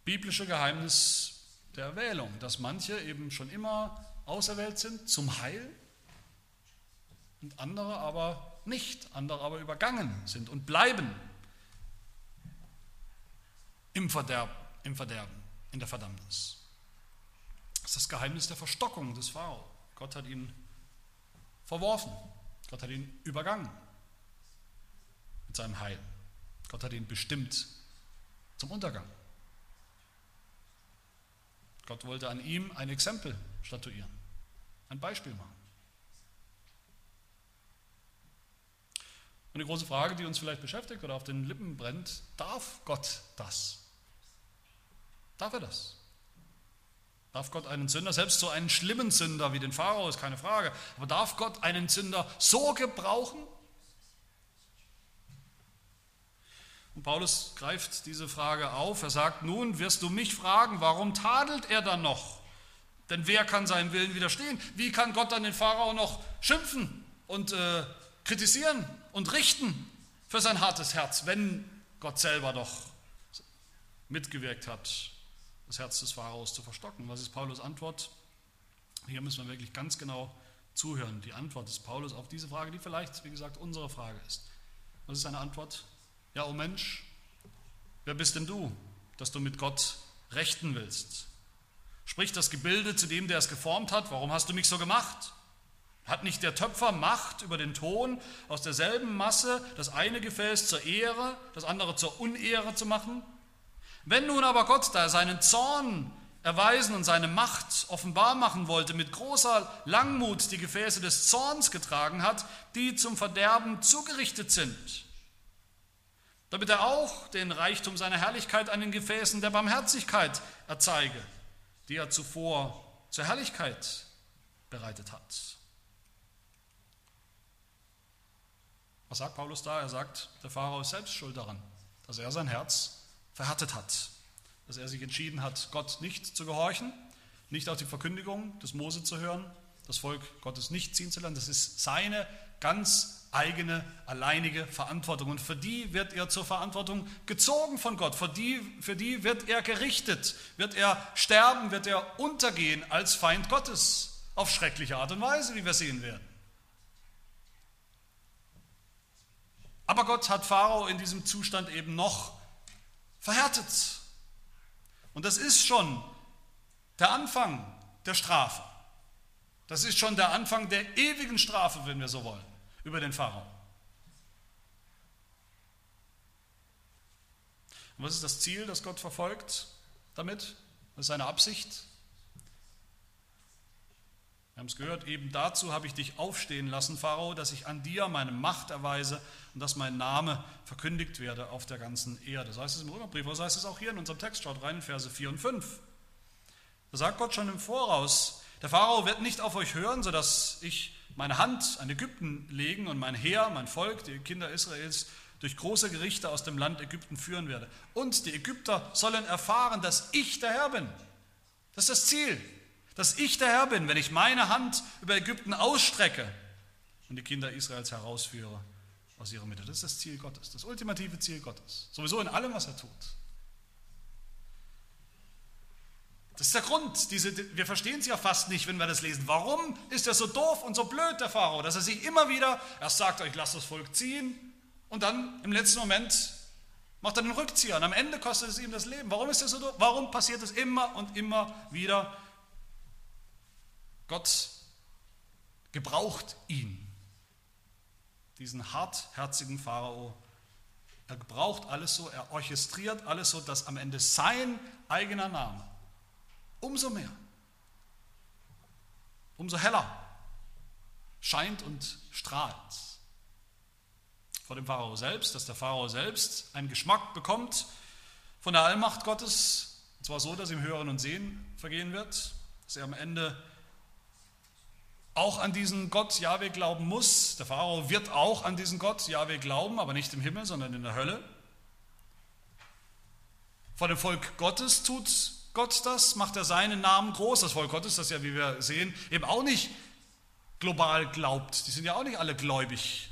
biblische Geheimnis der Erwählung, dass manche eben schon immer auserwählt sind zum Heil und andere aber nicht, andere aber übergangen sind und bleiben im Verderben, im Verderben, in der Verdammnis. Das ist das Geheimnis der Verstockung des Pharao. Gott hat ihn verworfen. Gott hat ihn übergangen mit seinem Heil. Gott hat ihn bestimmt zum Untergang. Gott wollte an ihm ein Exempel statuieren, ein Beispiel machen. Und die große Frage, die uns vielleicht beschäftigt oder auf den Lippen brennt, darf Gott das? Darf er das? Darf Gott einen Sünder, selbst so einen schlimmen Sünder wie den Pharao, ist keine Frage, aber darf Gott einen Sünder so gebrauchen? Und Paulus greift diese Frage auf. Er sagt, nun wirst du mich fragen, warum tadelt er dann noch? Denn wer kann seinem Willen widerstehen? Wie kann Gott dann den Pharao noch schimpfen und äh, kritisieren und richten für sein hartes Herz, wenn Gott selber doch mitgewirkt hat das Herz des Pharaos zu verstocken. Was ist Paulus Antwort? Hier müssen wir wirklich ganz genau zuhören. Die Antwort des Paulus auf diese Frage, die vielleicht, wie gesagt, unsere Frage ist. Was ist seine Antwort? Ja, oh Mensch, wer bist denn du, dass du mit Gott rechten willst? Spricht das Gebilde zu dem, der es geformt hat, warum hast du mich so gemacht? Hat nicht der Töpfer Macht über den Ton, aus derselben Masse das eine Gefäß zur Ehre, das andere zur Unehre zu machen? Wenn nun aber Gott da seinen Zorn erweisen und seine Macht offenbar machen wollte, mit großer Langmut die Gefäße des Zorns getragen hat, die zum Verderben zugerichtet sind, damit er auch den Reichtum seiner Herrlichkeit an den Gefäßen der Barmherzigkeit erzeige, die er zuvor zur Herrlichkeit bereitet hat. Was sagt Paulus da? Er sagt, der Pharao ist selbst schuld daran, dass er sein Herz verhärtet hat, dass er sich entschieden hat, Gott nicht zu gehorchen, nicht auf die Verkündigung des Mose zu hören, das Volk Gottes nicht ziehen zu lassen. Das ist seine ganz eigene, alleinige Verantwortung. Und für die wird er zur Verantwortung gezogen von Gott. Für die, für die wird er gerichtet, wird er sterben, wird er untergehen als Feind Gottes. Auf schreckliche Art und Weise, wie wir sehen werden. Aber Gott hat Pharao in diesem Zustand eben noch verhärtet. Und das ist schon der Anfang der Strafe. Das ist schon der Anfang der ewigen Strafe, wenn wir so wollen, über den Pharao. Und was ist das Ziel, das Gott verfolgt damit? Was ist seine Absicht? Wir haben es gehört, eben dazu habe ich dich aufstehen lassen, Pharao, dass ich an dir meine Macht erweise und dass mein Name verkündigt werde auf der ganzen Erde. Das heißt es im Römerbrief, was heißt es auch hier in unserem Text? Schaut rein in Verse 4 und 5. Da sagt Gott schon im Voraus, der Pharao wird nicht auf euch hören, sodass ich meine Hand an Ägypten legen und mein Heer, mein Volk, die Kinder Israels, durch große Gerichte aus dem Land Ägypten führen werde. Und die Ägypter sollen erfahren, dass ich der Herr bin. Das ist das Ziel. Dass ich der Herr bin, wenn ich meine Hand über Ägypten ausstrecke und die Kinder Israels herausführe aus ihrer Mitte. Das ist das Ziel Gottes, das ultimative Ziel Gottes. Sowieso in allem, was er tut. Das ist der Grund. Diese, wir verstehen es ja fast nicht, wenn wir das lesen. Warum ist er so doof und so blöd, der Pharao, dass er sich immer wieder, erst sagt euch, lasst das Volk ziehen und dann im letzten Moment macht er den Rückzieher und am Ende kostet es ihm das Leben. Warum ist er so doof? Warum passiert es immer und immer wieder? Gott gebraucht ihn, diesen hartherzigen Pharao. Er gebraucht alles so, er orchestriert alles so, dass am Ende sein eigener Name umso mehr, umso heller scheint und strahlt. Vor dem Pharao selbst, dass der Pharao selbst einen Geschmack bekommt von der Allmacht Gottes, und zwar so, dass ihm Hören und Sehen vergehen wird, dass er am Ende auch an diesen Gott Jahwe glauben muss. Der Pharao wird auch an diesen Gott Jahwe glauben, aber nicht im Himmel, sondern in der Hölle. Vor dem Volk Gottes tut Gott das? Macht er seinen Namen groß? Das Volk Gottes, das ja, wie wir sehen, eben auch nicht global glaubt. Die sind ja auch nicht alle gläubig.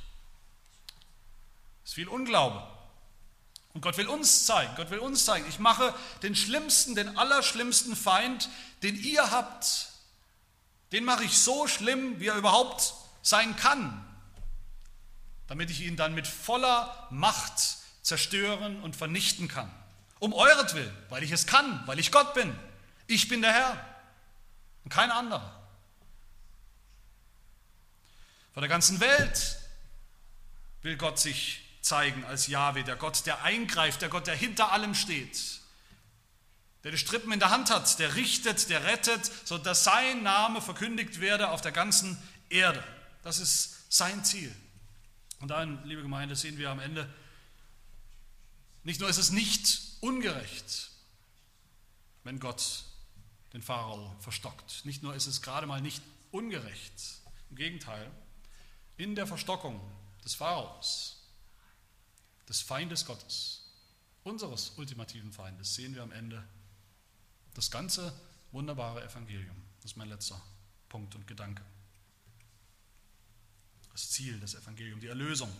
Es ist viel Unglaube. Und Gott will uns zeigen, Gott will uns zeigen, ich mache den schlimmsten, den allerschlimmsten Feind, den ihr habt, den mache ich so schlimm, wie er überhaupt sein kann, damit ich ihn dann mit voller Macht zerstören und vernichten kann. Um euretwillen, weil ich es kann, weil ich Gott bin. Ich bin der Herr und kein anderer. Vor der ganzen Welt will Gott sich zeigen als Jahwe, der Gott, der eingreift, der Gott, der hinter allem steht, der die Strippen in der Hand hat, der richtet, der rettet, sodass sein Name verkündigt werde auf der ganzen Erde. Das ist sein Ziel. Und dann, liebe Gemeinde, sehen wir am Ende, nicht nur ist es nicht ungerecht, wenn Gott den Pharao verstockt. Nicht nur ist es gerade mal nicht ungerecht, im Gegenteil, in der Verstockung des Pharaos, des Feindes Gottes, unseres ultimativen Feindes, sehen wir am Ende das ganze wunderbare Evangelium. Das ist mein letzter Punkt und Gedanke. Das Ziel des Evangeliums, die Erlösung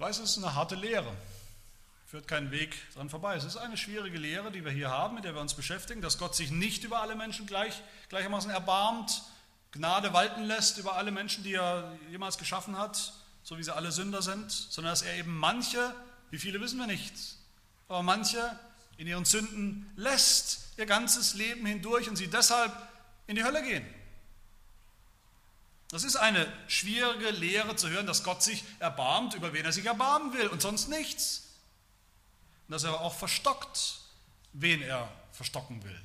ich weiß, es ist eine harte Lehre, führt keinen Weg dran vorbei. Es ist eine schwierige Lehre, die wir hier haben, mit der wir uns beschäftigen, dass Gott sich nicht über alle Menschen gleich, gleichermaßen erbarmt, Gnade walten lässt über alle Menschen, die er jemals geschaffen hat, so wie sie alle Sünder sind, sondern dass er eben manche, wie viele wissen wir nicht, aber manche in ihren Sünden lässt, ihr ganzes Leben hindurch und sie deshalb in die Hölle gehen. Das ist eine schwierige Lehre zu hören, dass Gott sich erbarmt, über wen er sich erbarmen will und sonst nichts. Und dass er auch verstockt, wen er verstocken will.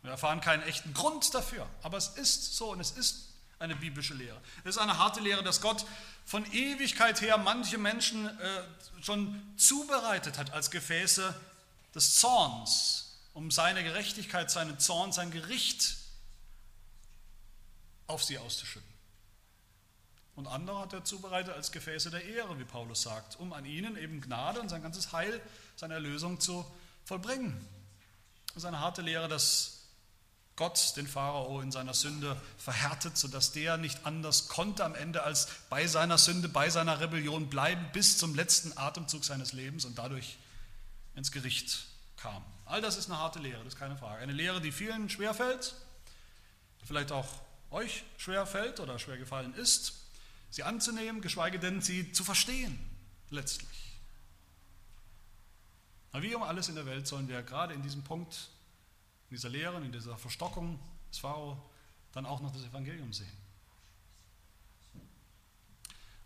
Wir erfahren keinen echten Grund dafür, aber es ist so und es ist eine biblische Lehre. Es ist eine harte Lehre, dass Gott von Ewigkeit her manche Menschen äh, schon zubereitet hat als Gefäße des Zorns, um seine Gerechtigkeit, seinen Zorn, sein Gericht auf sie auszuschütten. Und andere hat er zubereitet als Gefäße der Ehre, wie Paulus sagt, um an ihnen eben Gnade und sein ganzes Heil, seine Erlösung zu vollbringen. Das ist eine harte Lehre, dass Gott den Pharao in seiner Sünde verhärtet, sodass der nicht anders konnte am Ende als bei seiner Sünde, bei seiner Rebellion bleiben bis zum letzten Atemzug seines Lebens und dadurch ins Gericht kam. All das ist eine harte Lehre, das ist keine Frage. Eine Lehre, die vielen schwerfällt, vielleicht auch euch schwer fällt oder schwer gefallen ist, sie anzunehmen, geschweige denn sie zu verstehen, letztlich. Aber wie um alles in der Welt sollen wir gerade in diesem Punkt, in dieser Lehre, in dieser Verstockung des Pharao, dann auch noch das Evangelium sehen.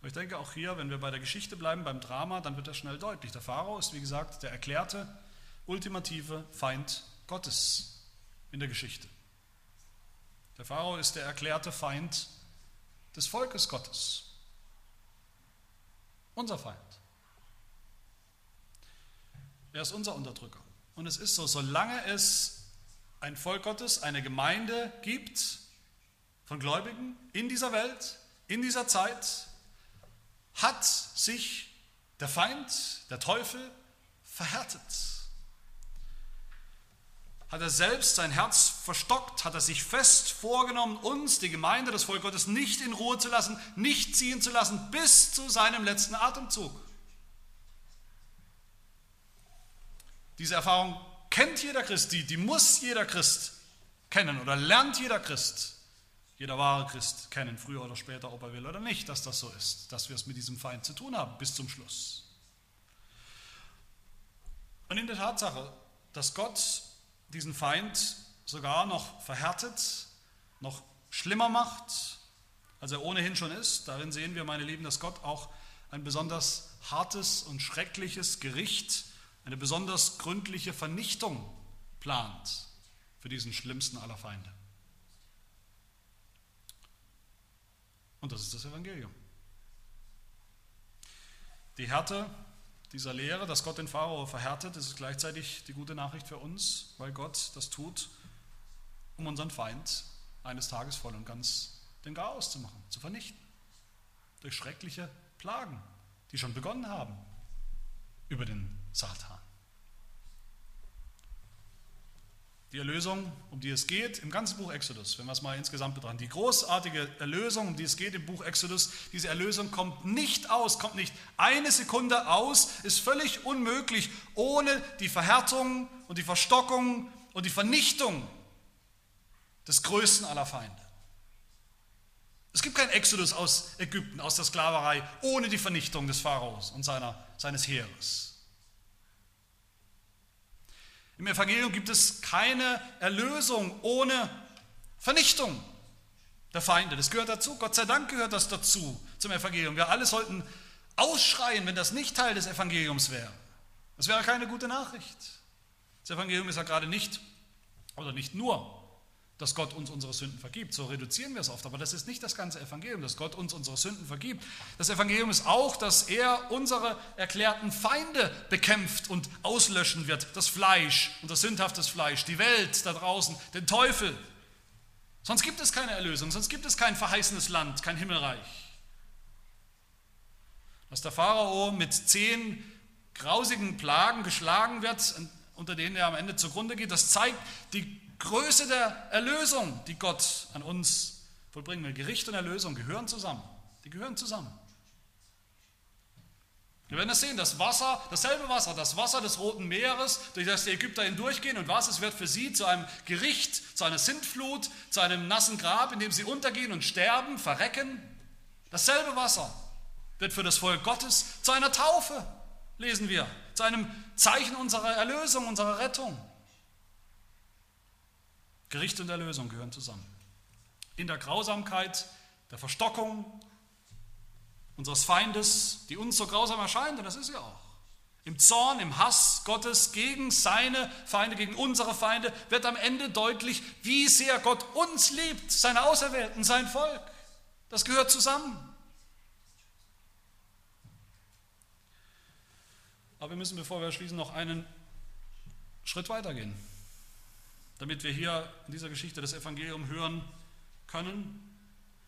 Aber ich denke auch hier, wenn wir bei der Geschichte bleiben, beim Drama, dann wird das schnell deutlich. Der Pharao ist, wie gesagt, der erklärte, ultimative Feind Gottes in der Geschichte. Der Pharao ist der erklärte Feind des Volkes Gottes. Unser Feind. Er ist unser Unterdrücker. Und es ist so, solange es ein Volk Gottes, eine Gemeinde gibt von Gläubigen in dieser Welt, in dieser Zeit, hat sich der Feind, der Teufel, verhärtet hat er selbst sein Herz verstockt, hat er sich fest vorgenommen, uns, die Gemeinde, das Volk Gottes, nicht in Ruhe zu lassen, nicht ziehen zu lassen, bis zu seinem letzten Atemzug. Diese Erfahrung kennt jeder Christ, die, die muss jeder Christ kennen oder lernt jeder Christ, jeder wahre Christ kennen, früher oder später, ob er will oder nicht, dass das so ist, dass wir es mit diesem Feind zu tun haben, bis zum Schluss. Und in der Tatsache, dass Gott diesen Feind sogar noch verhärtet, noch schlimmer macht, als er ohnehin schon ist, darin sehen wir, meine Lieben, dass Gott auch ein besonders hartes und schreckliches Gericht, eine besonders gründliche Vernichtung plant für diesen schlimmsten aller Feinde. Und das ist das Evangelium. Die Härte dieser Lehre, dass Gott den Pharao verhärtet, ist gleichzeitig die gute Nachricht für uns, weil Gott das tut, um unseren Feind eines Tages voll und ganz den Chaos zu machen, zu vernichten. Durch schreckliche Plagen, die schon begonnen haben über den Satan. Die Erlösung, um die es geht, im ganzen Buch Exodus, wenn wir es mal insgesamt betrachten, die großartige Erlösung, um die es geht im Buch Exodus, diese Erlösung kommt nicht aus, kommt nicht eine Sekunde aus, ist völlig unmöglich ohne die Verhärtung und die Verstockung und die Vernichtung des größten aller Feinde. Es gibt keinen Exodus aus Ägypten, aus der Sklaverei, ohne die Vernichtung des Pharaos und seiner, seines Heeres. Im Evangelium gibt es keine Erlösung ohne Vernichtung der Feinde. Das gehört dazu. Gott sei Dank gehört das dazu zum Evangelium. Wir alle sollten ausschreien, wenn das nicht Teil des Evangeliums wäre. Das wäre keine gute Nachricht. Das Evangelium ist ja gerade nicht oder nicht nur dass Gott uns unsere Sünden vergibt. So reduzieren wir es oft, aber das ist nicht das ganze Evangelium, dass Gott uns unsere Sünden vergibt. Das Evangelium ist auch, dass er unsere erklärten Feinde bekämpft und auslöschen wird. Das Fleisch, unser sündhaftes Fleisch, die Welt da draußen, den Teufel. Sonst gibt es keine Erlösung, sonst gibt es kein verheißenes Land, kein Himmelreich. Dass der Pharao mit zehn grausigen Plagen geschlagen wird, unter denen er am Ende zugrunde geht, das zeigt die Größe der Erlösung, die Gott an uns vollbringen will. Gericht und Erlösung gehören zusammen. Die gehören zusammen. Wir werden es sehen, das Wasser, dasselbe Wasser, das Wasser des Roten Meeres, durch das die Ägypter hindurchgehen und was, es wird für sie zu einem Gericht, zu einer Sintflut, zu einem nassen Grab, in dem sie untergehen und sterben, verrecken. Dasselbe Wasser wird für das Volk Gottes zu einer Taufe, lesen wir, zu einem Zeichen unserer Erlösung, unserer Rettung. Gericht und Erlösung gehören zusammen. In der Grausamkeit, der Verstockung unseres Feindes, die uns so grausam erscheint, und das ist ja auch. Im Zorn, im Hass Gottes gegen seine Feinde, gegen unsere Feinde, wird am Ende deutlich, wie sehr Gott uns liebt, seine Auserwählten, sein Volk. Das gehört zusammen. Aber wir müssen, bevor wir schließen, noch einen Schritt weitergehen damit wir hier in dieser Geschichte das Evangelium hören können,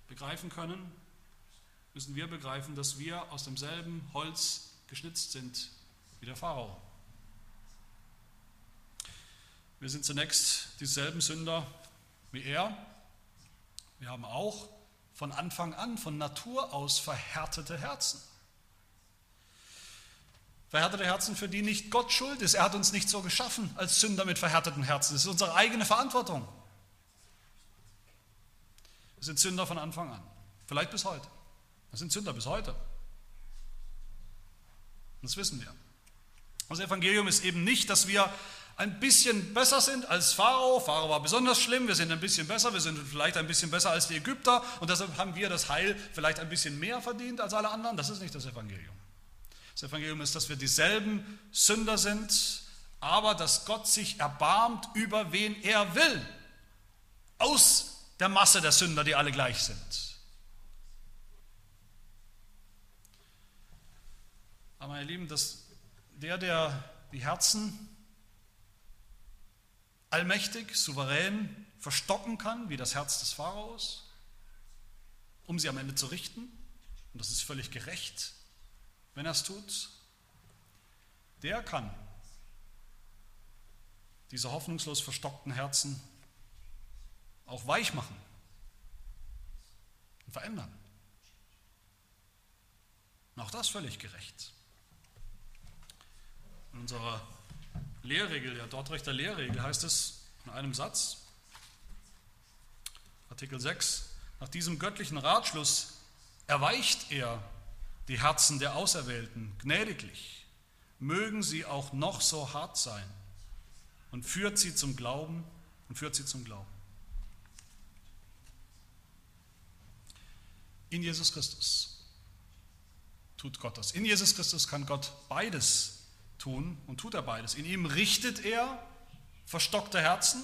begreifen können, müssen wir begreifen, dass wir aus demselben Holz geschnitzt sind wie der Pharao. Wir sind zunächst dieselben Sünder wie er. Wir haben auch von Anfang an, von Natur aus verhärtete Herzen. Verhärtete Herzen, für die nicht Gott schuld ist. Er hat uns nicht so geschaffen als Sünder mit verhärteten Herzen. Das ist unsere eigene Verantwortung. Wir sind Sünder von Anfang an. Vielleicht bis heute. Wir sind Sünder bis heute. Das wissen wir. Das Evangelium ist eben nicht, dass wir ein bisschen besser sind als Pharao. Pharao war besonders schlimm, wir sind ein bisschen besser, wir sind vielleicht ein bisschen besser als die Ägypter und deshalb haben wir das Heil vielleicht ein bisschen mehr verdient als alle anderen. Das ist nicht das Evangelium. Das Evangelium ist, dass wir dieselben Sünder sind, aber dass Gott sich erbarmt über wen er will. Aus der Masse der Sünder, die alle gleich sind. Aber meine Lieben, dass der, der die Herzen allmächtig, souverän verstocken kann, wie das Herz des Pharaos, um sie am Ende zu richten, und das ist völlig gerecht, wenn er es tut, der kann diese hoffnungslos verstockten Herzen auch weich machen und verändern. Und auch das völlig gerecht. In unserer Lehrregel, der Dortrechter Lehrregel, heißt es in einem Satz, Artikel 6, nach diesem göttlichen Ratschluss erweicht er die Herzen der Auserwählten gnädiglich, mögen sie auch noch so hart sein, und führt sie zum Glauben und führt sie zum Glauben. In Jesus Christus tut Gott das. In Jesus Christus kann Gott beides tun und tut er beides. In ihm richtet er verstockte Herzen,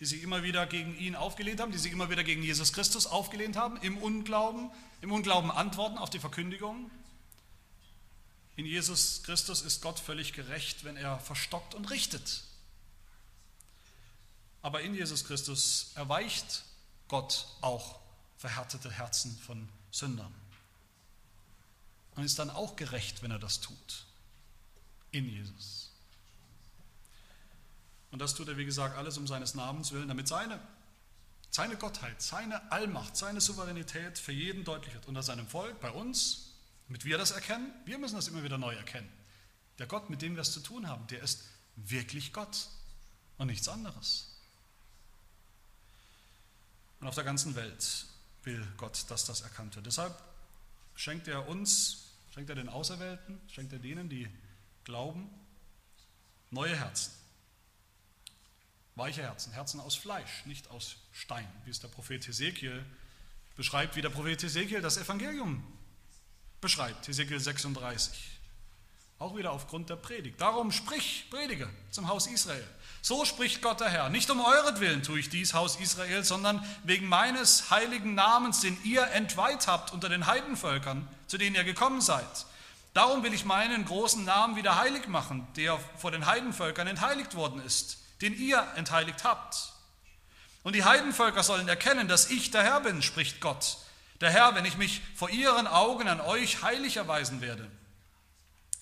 die sich immer wieder gegen ihn aufgelehnt haben, die sich immer wieder gegen Jesus Christus aufgelehnt haben, im Unglauben, im Unglauben antworten auf die Verkündigung. In Jesus Christus ist Gott völlig gerecht, wenn er verstockt und richtet. Aber in Jesus Christus erweicht Gott auch verhärtete Herzen von Sündern. Und ist dann auch gerecht, wenn er das tut. In Jesus. Und das tut er, wie gesagt, alles um seines Namens willen, damit seine, seine Gottheit, seine Allmacht, seine Souveränität für jeden deutlich wird. Unter seinem Volk, bei uns, damit wir das erkennen. Wir müssen das immer wieder neu erkennen. Der Gott, mit dem wir es zu tun haben, der ist wirklich Gott und nichts anderes. Und auf der ganzen Welt will Gott, dass das erkannt wird. Deshalb schenkt er uns, schenkt er den Auserwählten, schenkt er denen, die glauben, neue Herzen. Weiche Herzen, Herzen aus Fleisch, nicht aus Stein, wie es der Prophet Hesekiel beschreibt, wie der Prophet Hesekiel das Evangelium beschreibt, Hesekiel 36. Auch wieder aufgrund der Predigt. Darum sprich, predige zum Haus Israel. So spricht Gott der Herr. Nicht um euretwillen tue ich dies, Haus Israel, sondern wegen meines heiligen Namens, den ihr entweiht habt unter den Heidenvölkern, zu denen ihr gekommen seid. Darum will ich meinen großen Namen wieder heilig machen, der vor den Heidenvölkern entheiligt worden ist, den ihr entheiligt habt. Und die Heidenvölker sollen erkennen, dass ich der Herr bin, spricht Gott. Der Herr, wenn ich mich vor ihren Augen an euch heilig erweisen werde.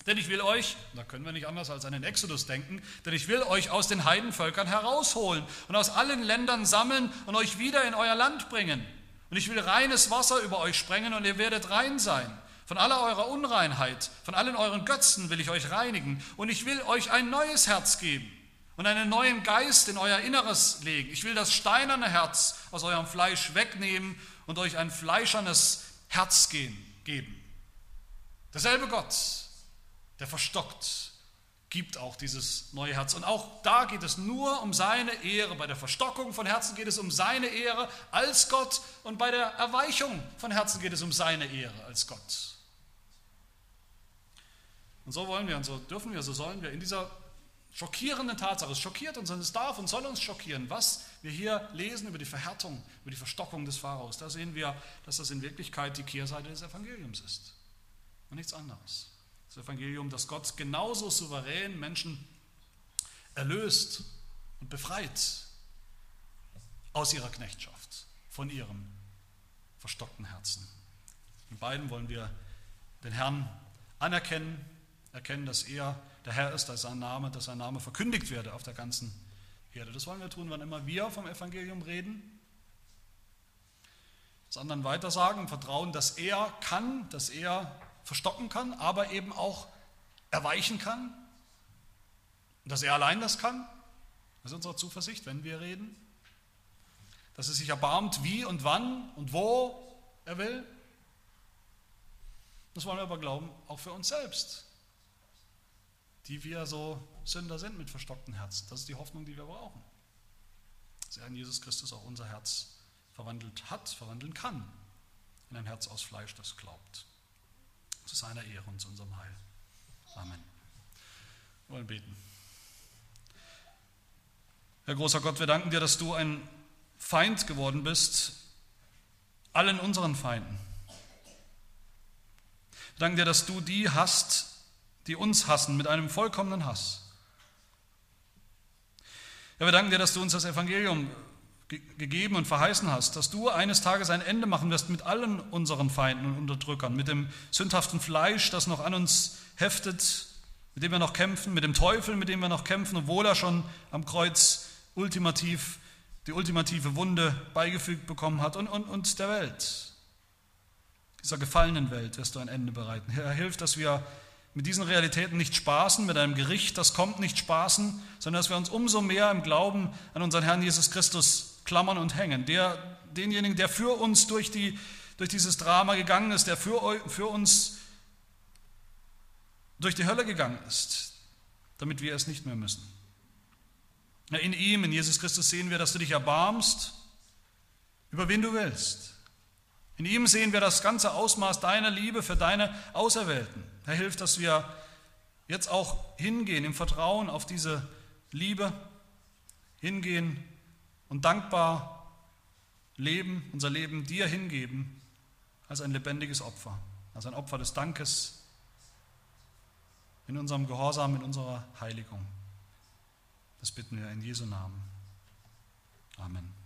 Denn ich will euch, da können wir nicht anders als an den Exodus denken, denn ich will euch aus den Heidenvölkern herausholen und aus allen Ländern sammeln und euch wieder in euer Land bringen. Und ich will reines Wasser über euch sprengen und ihr werdet rein sein. Von aller eurer Unreinheit, von allen euren Götzen will ich euch reinigen und ich will euch ein neues Herz geben und einen neuen Geist in euer Inneres legen. Ich will das steinerne Herz aus eurem Fleisch wegnehmen und euch ein fleischernes Herz geben. Derselbe Gott, der verstockt, gibt auch dieses neue Herz. Und auch da geht es nur um seine Ehre. Bei der Verstockung von Herzen geht es um seine Ehre als Gott und bei der Erweichung von Herzen geht es um seine Ehre als Gott. Und so wollen wir und so dürfen wir, so sollen wir in dieser schockierenden Tatsache, es schockiert uns und es darf und soll uns schockieren, was wir hier lesen über die Verhärtung, über die Verstockung des Pharaos. Da sehen wir, dass das in Wirklichkeit die Kehrseite des Evangeliums ist und nichts anderes. Das Evangelium, dass Gott genauso souverän Menschen erlöst und befreit aus ihrer Knechtschaft, von ihrem verstockten Herzen. In beiden wollen wir den Herrn anerkennen, erkennen, dass er der Herr ist, dass sein Name, dass sein Name verkündigt werde auf der ganzen Erde. Das wollen wir tun, wann immer wir vom Evangelium reden. Das anderen weiter sagen, Vertrauen, dass er kann, dass er verstocken kann, aber eben auch erweichen kann. Dass er allein das kann. Das ist unsere Zuversicht, wenn wir reden. Dass er sich erbarmt, wie und wann und wo er will. Das wollen wir aber glauben, auch für uns selbst, die wir so Sünder sind mit verstockten Herzen. Das ist die Hoffnung, die wir brauchen. Dass er in Jesus Christus auch unser Herz verwandelt hat, verwandeln kann. In ein Herz aus Fleisch, das glaubt zu seiner Ehre und zu unserem Heil. Amen. Wir wollen beten. Herr großer Gott, wir danken dir, dass du ein Feind geworden bist, allen unseren Feinden. Wir danken dir, dass du die hast, die uns hassen, mit einem vollkommenen Hass. Ja, wir danken dir, dass du uns das Evangelium gegeben und verheißen hast, dass du eines Tages ein Ende machen wirst mit allen unseren Feinden und Unterdrückern, mit dem sündhaften Fleisch, das noch an uns heftet, mit dem wir noch kämpfen, mit dem Teufel, mit dem wir noch kämpfen, obwohl er schon am Kreuz ultimativ die ultimative Wunde beigefügt bekommen hat und, und, und der Welt. Dieser gefallenen Welt wirst du ein Ende bereiten. Herr, hilf, dass wir mit diesen Realitäten nicht spaßen, mit einem Gericht, das kommt nicht spaßen, sondern dass wir uns umso mehr im Glauben an unseren Herrn Jesus Christus klammern und hängen. Der, denjenigen, der für uns durch, die, durch dieses Drama gegangen ist, der für, für uns durch die Hölle gegangen ist, damit wir es nicht mehr müssen. In ihm, in Jesus Christus sehen wir, dass du dich erbarmst, über wen du willst. In ihm sehen wir das ganze Ausmaß deiner Liebe für deine Auserwählten. Er hilft, dass wir jetzt auch hingehen im Vertrauen auf diese Liebe, hingehen und dankbar leben, unser Leben dir hingeben als ein lebendiges Opfer, als ein Opfer des Dankes in unserem Gehorsam, in unserer Heiligung. Das bitten wir in Jesu Namen. Amen.